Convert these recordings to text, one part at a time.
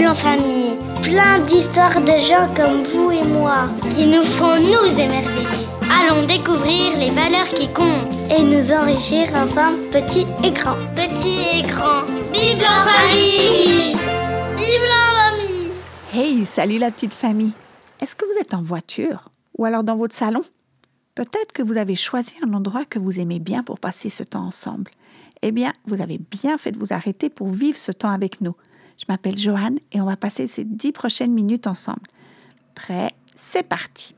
Bible en famille. Plein d'histoires de gens comme vous et moi qui nous font nous émerveiller. Allons découvrir les valeurs qui comptent et nous enrichir ensemble, petits et grands. Petits et grands. Bible en famille Bible en famille Hey, salut la petite famille. Est-ce que vous êtes en voiture ou alors dans votre salon? Peut-être que vous avez choisi un endroit que vous aimez bien pour passer ce temps ensemble. Eh bien, vous avez bien fait de vous arrêter pour vivre ce temps avec nous. Je m'appelle Joanne et on va passer ces dix prochaines minutes ensemble. Prêt? C'est parti.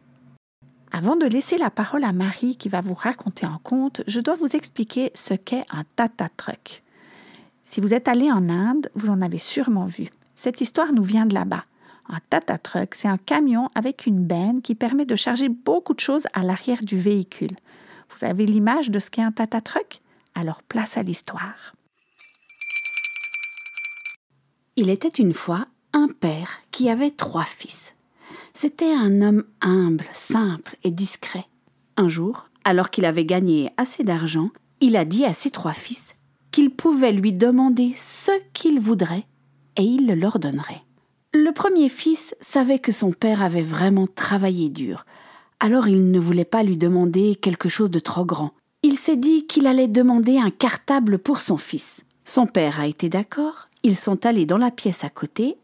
Avant de laisser la parole à Marie qui va vous raconter un conte, je dois vous expliquer ce qu'est un tata truck. Si vous êtes allé en Inde, vous en avez sûrement vu. Cette histoire nous vient de là-bas. Un Tata Truck, c'est un camion avec une benne qui permet de charger beaucoup de choses à l'arrière du véhicule. Vous avez l'image de ce qu'est un Tata Truck? Alors place à l'histoire. Il était une fois un père qui avait trois fils. C'était un homme humble, simple et discret. Un jour, alors qu'il avait gagné assez d'argent, il a dit à ses trois fils qu'ils pouvaient lui demander ce qu'ils voudraient et il le leur donnerait. Le premier fils savait que son père avait vraiment travaillé dur, alors il ne voulait pas lui demander quelque chose de trop grand. Il s'est dit qu'il allait demander un cartable pour son fils. Son père a été d'accord, ils sont allés dans la pièce à côté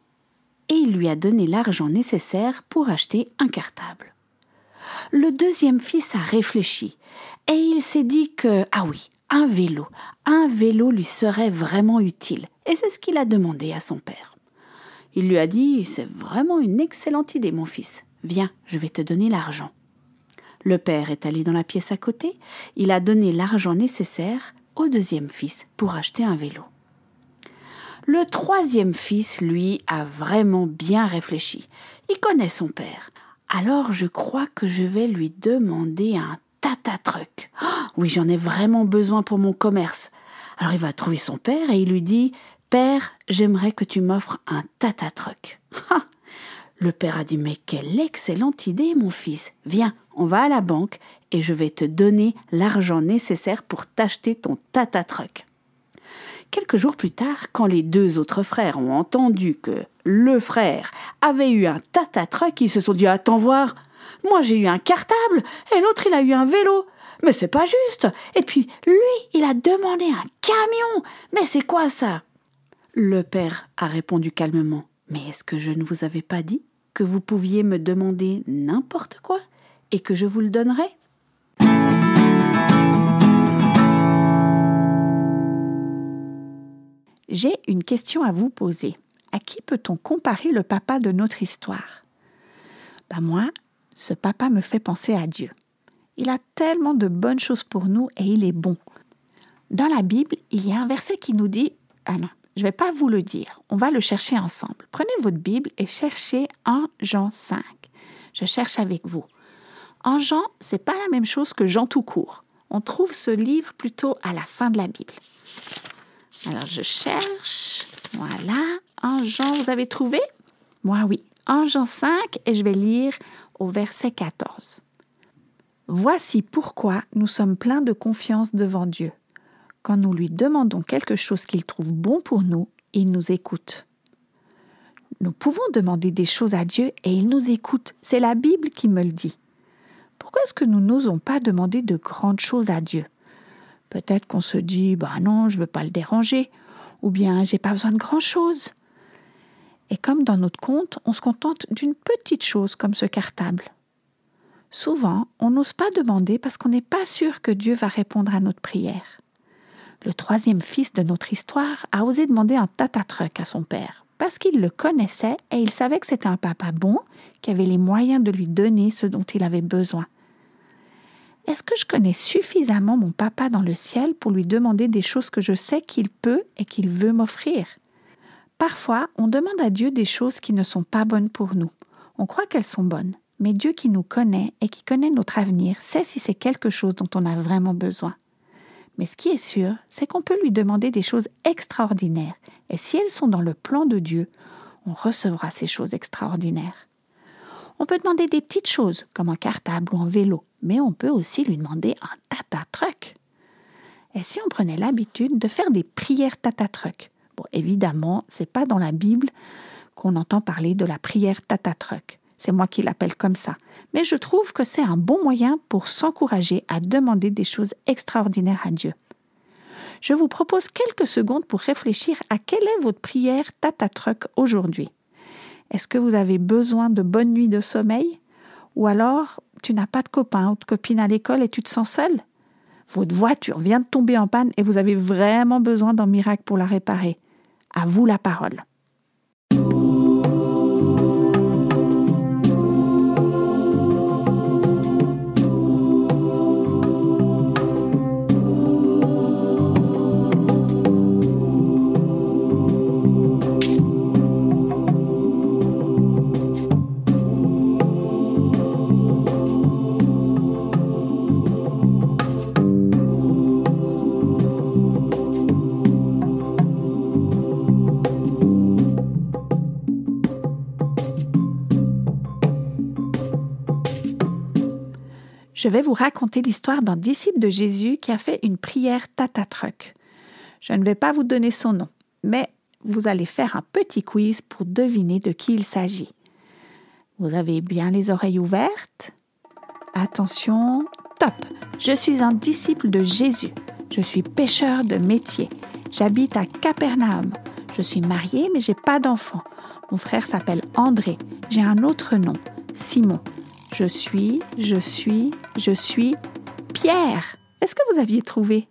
et il lui a donné l'argent nécessaire pour acheter un cartable. Le deuxième fils a réfléchi et il s'est dit que, ah oui, un vélo, un vélo lui serait vraiment utile et c'est ce qu'il a demandé à son père. Il lui a dit C'est vraiment une excellente idée, mon fils. Viens, je vais te donner l'argent. Le père est allé dans la pièce à côté, il a donné l'argent nécessaire au deuxième fils pour acheter un vélo. Le troisième fils, lui, a vraiment bien réfléchi. Il connaît son père. Alors je crois que je vais lui demander un tata truck. Oh, oui, j'en ai vraiment besoin pour mon commerce. Alors il va trouver son père et il lui dit Père, j'aimerais que tu m'offres un tata truck. Le père a dit Mais quelle excellente idée, mon fils. Viens, on va à la banque et je vais te donner l'argent nécessaire pour t'acheter ton tata truck. Quelques jours plus tard, quand les deux autres frères ont entendu que le frère avait eu un tata truck, ils se sont dit Attends voir, moi j'ai eu un cartable et l'autre il a eu un vélo. Mais c'est pas juste. Et puis lui, il a demandé un camion. Mais c'est quoi ça? Le père a répondu calmement. Mais est-ce que je ne vous avais pas dit vous pouviez me demander n'importe quoi et que je vous le donnerais J'ai une question à vous poser. À qui peut-on comparer le papa de notre histoire? Ben Moi, ce papa me fait penser à Dieu. Il a tellement de bonnes choses pour nous et il est bon. Dans la Bible, il y a un verset qui nous dit Ah je ne vais pas vous le dire. On va le chercher ensemble. Prenez votre Bible et cherchez en Jean 5. Je cherche avec vous. En Jean, c'est pas la même chose que Jean tout court. On trouve ce livre plutôt à la fin de la Bible. Alors je cherche. Voilà. En Jean, vous avez trouvé? Moi oui. En Jean 5 et je vais lire au verset 14. Voici pourquoi nous sommes pleins de confiance devant Dieu quand nous lui demandons quelque chose qu'il trouve bon pour nous, il nous écoute. Nous pouvons demander des choses à Dieu et il nous écoute. C'est la Bible qui me le dit. Pourquoi est-ce que nous n'osons pas demander de grandes choses à Dieu? Peut-être qu'on se dit bah non, je ne veux pas le déranger, ou bien j'ai pas besoin de grand-chose. Et comme dans notre compte, on se contente d'une petite chose comme ce cartable. Souvent, on n'ose pas demander parce qu'on n'est pas sûr que Dieu va répondre à notre prière le troisième fils de notre histoire a osé demander un tata-truck à son père, parce qu'il le connaissait et il savait que c'était un papa bon, qui avait les moyens de lui donner ce dont il avait besoin. Est-ce que je connais suffisamment mon papa dans le ciel pour lui demander des choses que je sais qu'il peut et qu'il veut m'offrir? Parfois, on demande à Dieu des choses qui ne sont pas bonnes pour nous. On croit qu'elles sont bonnes, mais Dieu qui nous connaît et qui connaît notre avenir sait si c'est quelque chose dont on a vraiment besoin. Mais ce qui est sûr, c'est qu'on peut lui demander des choses extraordinaires. Et si elles sont dans le plan de Dieu, on recevra ces choses extraordinaires. On peut demander des petites choses, comme un cartable ou un vélo, mais on peut aussi lui demander un tata-truck. Et si on prenait l'habitude de faire des prières tata-truck Bon, évidemment, c'est pas dans la Bible qu'on entend parler de la prière tatatruc. C'est moi qui l'appelle comme ça. Mais je trouve que c'est un bon moyen pour s'encourager à demander des choses extraordinaires à Dieu. Je vous propose quelques secondes pour réfléchir à quelle est votre prière tatatruc aujourd'hui. Est-ce que vous avez besoin de bonnes nuits de sommeil? Ou alors tu n'as pas de copain ou de copine à l'école et tu te sens seul? Votre voiture vient de tomber en panne et vous avez vraiment besoin d'un miracle pour la réparer. À vous la parole. Je vais vous raconter l'histoire d'un disciple de Jésus qui a fait une prière tatatruc. Je ne vais pas vous donner son nom, mais vous allez faire un petit quiz pour deviner de qui il s'agit. Vous avez bien les oreilles ouvertes Attention, top Je suis un disciple de Jésus. Je suis pêcheur de métier. J'habite à Capernaum. Je suis marié mais j'ai pas d'enfant. Mon frère s'appelle André. J'ai un autre nom, Simon. Je suis, je suis, je suis Pierre. Est-ce que vous aviez trouvé?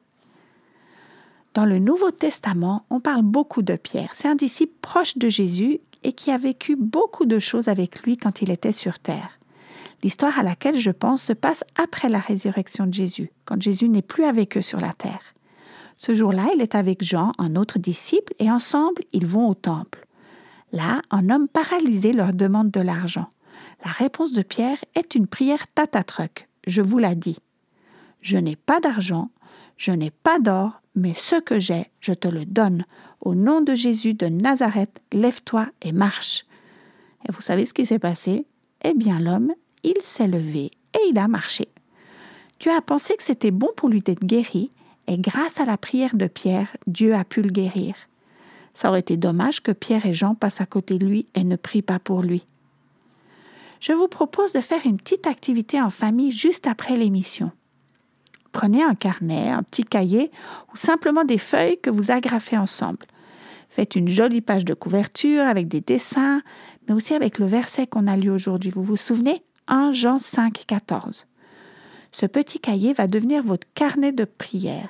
Dans le Nouveau Testament, on parle beaucoup de Pierre. C'est un disciple proche de Jésus et qui a vécu beaucoup de choses avec lui quand il était sur terre. L'histoire à laquelle je pense se passe après la résurrection de Jésus, quand Jésus n'est plus avec eux sur la terre. Ce jour-là, il est avec Jean, un autre disciple, et ensemble, ils vont au temple. Là, un homme paralysé leur demande de l'argent. La réponse de Pierre est une prière tatatruc, je vous l'ai dit. Je n'ai pas d'argent, je n'ai pas d'or, mais ce que j'ai, je te le donne. Au nom de Jésus de Nazareth, lève-toi et marche. Et vous savez ce qui s'est passé? Eh bien, l'homme, il s'est levé et il a marché. Dieu a pensé que c'était bon pour lui d'être guéri, et grâce à la prière de Pierre, Dieu a pu le guérir. Ça aurait été dommage que Pierre et Jean passent à côté de lui et ne prient pas pour lui je vous propose de faire une petite activité en famille juste après l'émission. Prenez un carnet, un petit cahier ou simplement des feuilles que vous agrafez ensemble. Faites une jolie page de couverture avec des dessins, mais aussi avec le verset qu'on a lu aujourd'hui. Vous vous souvenez? 1 Jean 5, 14. Ce petit cahier va devenir votre carnet de prière.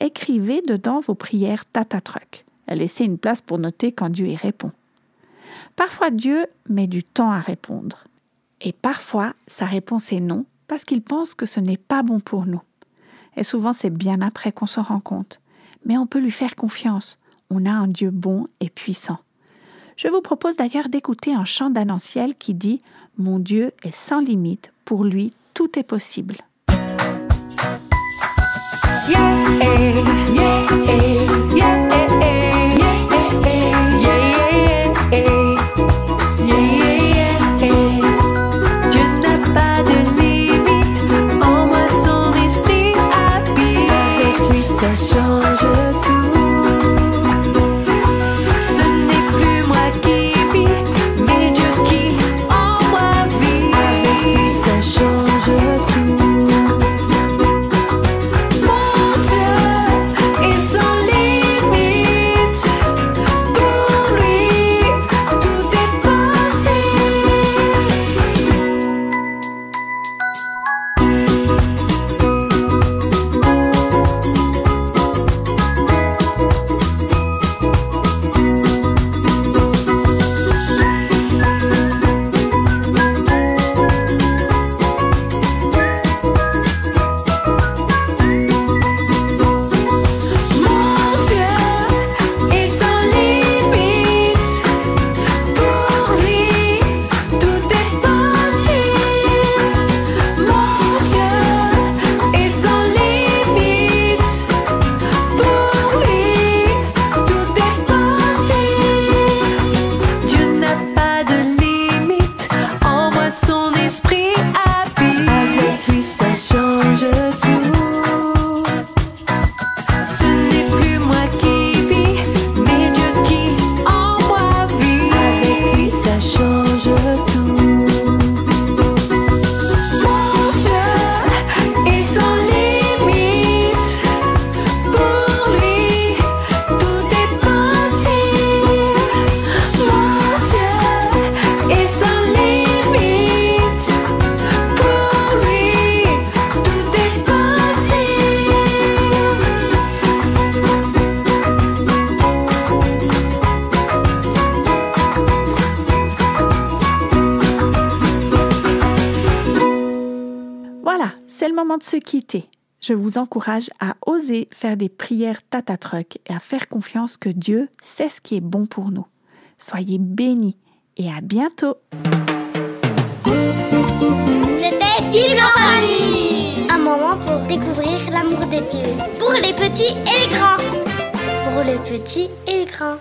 Écrivez dedans vos prières tatatruc. Laissez une place pour noter quand Dieu y répond. Parfois Dieu met du temps à répondre. Et parfois sa réponse est non parce qu'il pense que ce n'est pas bon pour nous. Et souvent c'est bien après qu'on s'en rend compte. Mais on peut lui faire confiance. On a un Dieu bon et puissant. Je vous propose d'ailleurs d'écouter un chant d'Annonciel qui dit Mon Dieu est sans limite, pour lui tout est possible. Moment de se quitter. Je vous encourage à oser faire des prières tatatruc et à faire confiance que Dieu sait ce qui est bon pour nous. Soyez bénis et à bientôt. C'était Vivre en famille Un moment pour découvrir l'amour des dieux. Pour les petits et les grands. Pour les petits et les grands.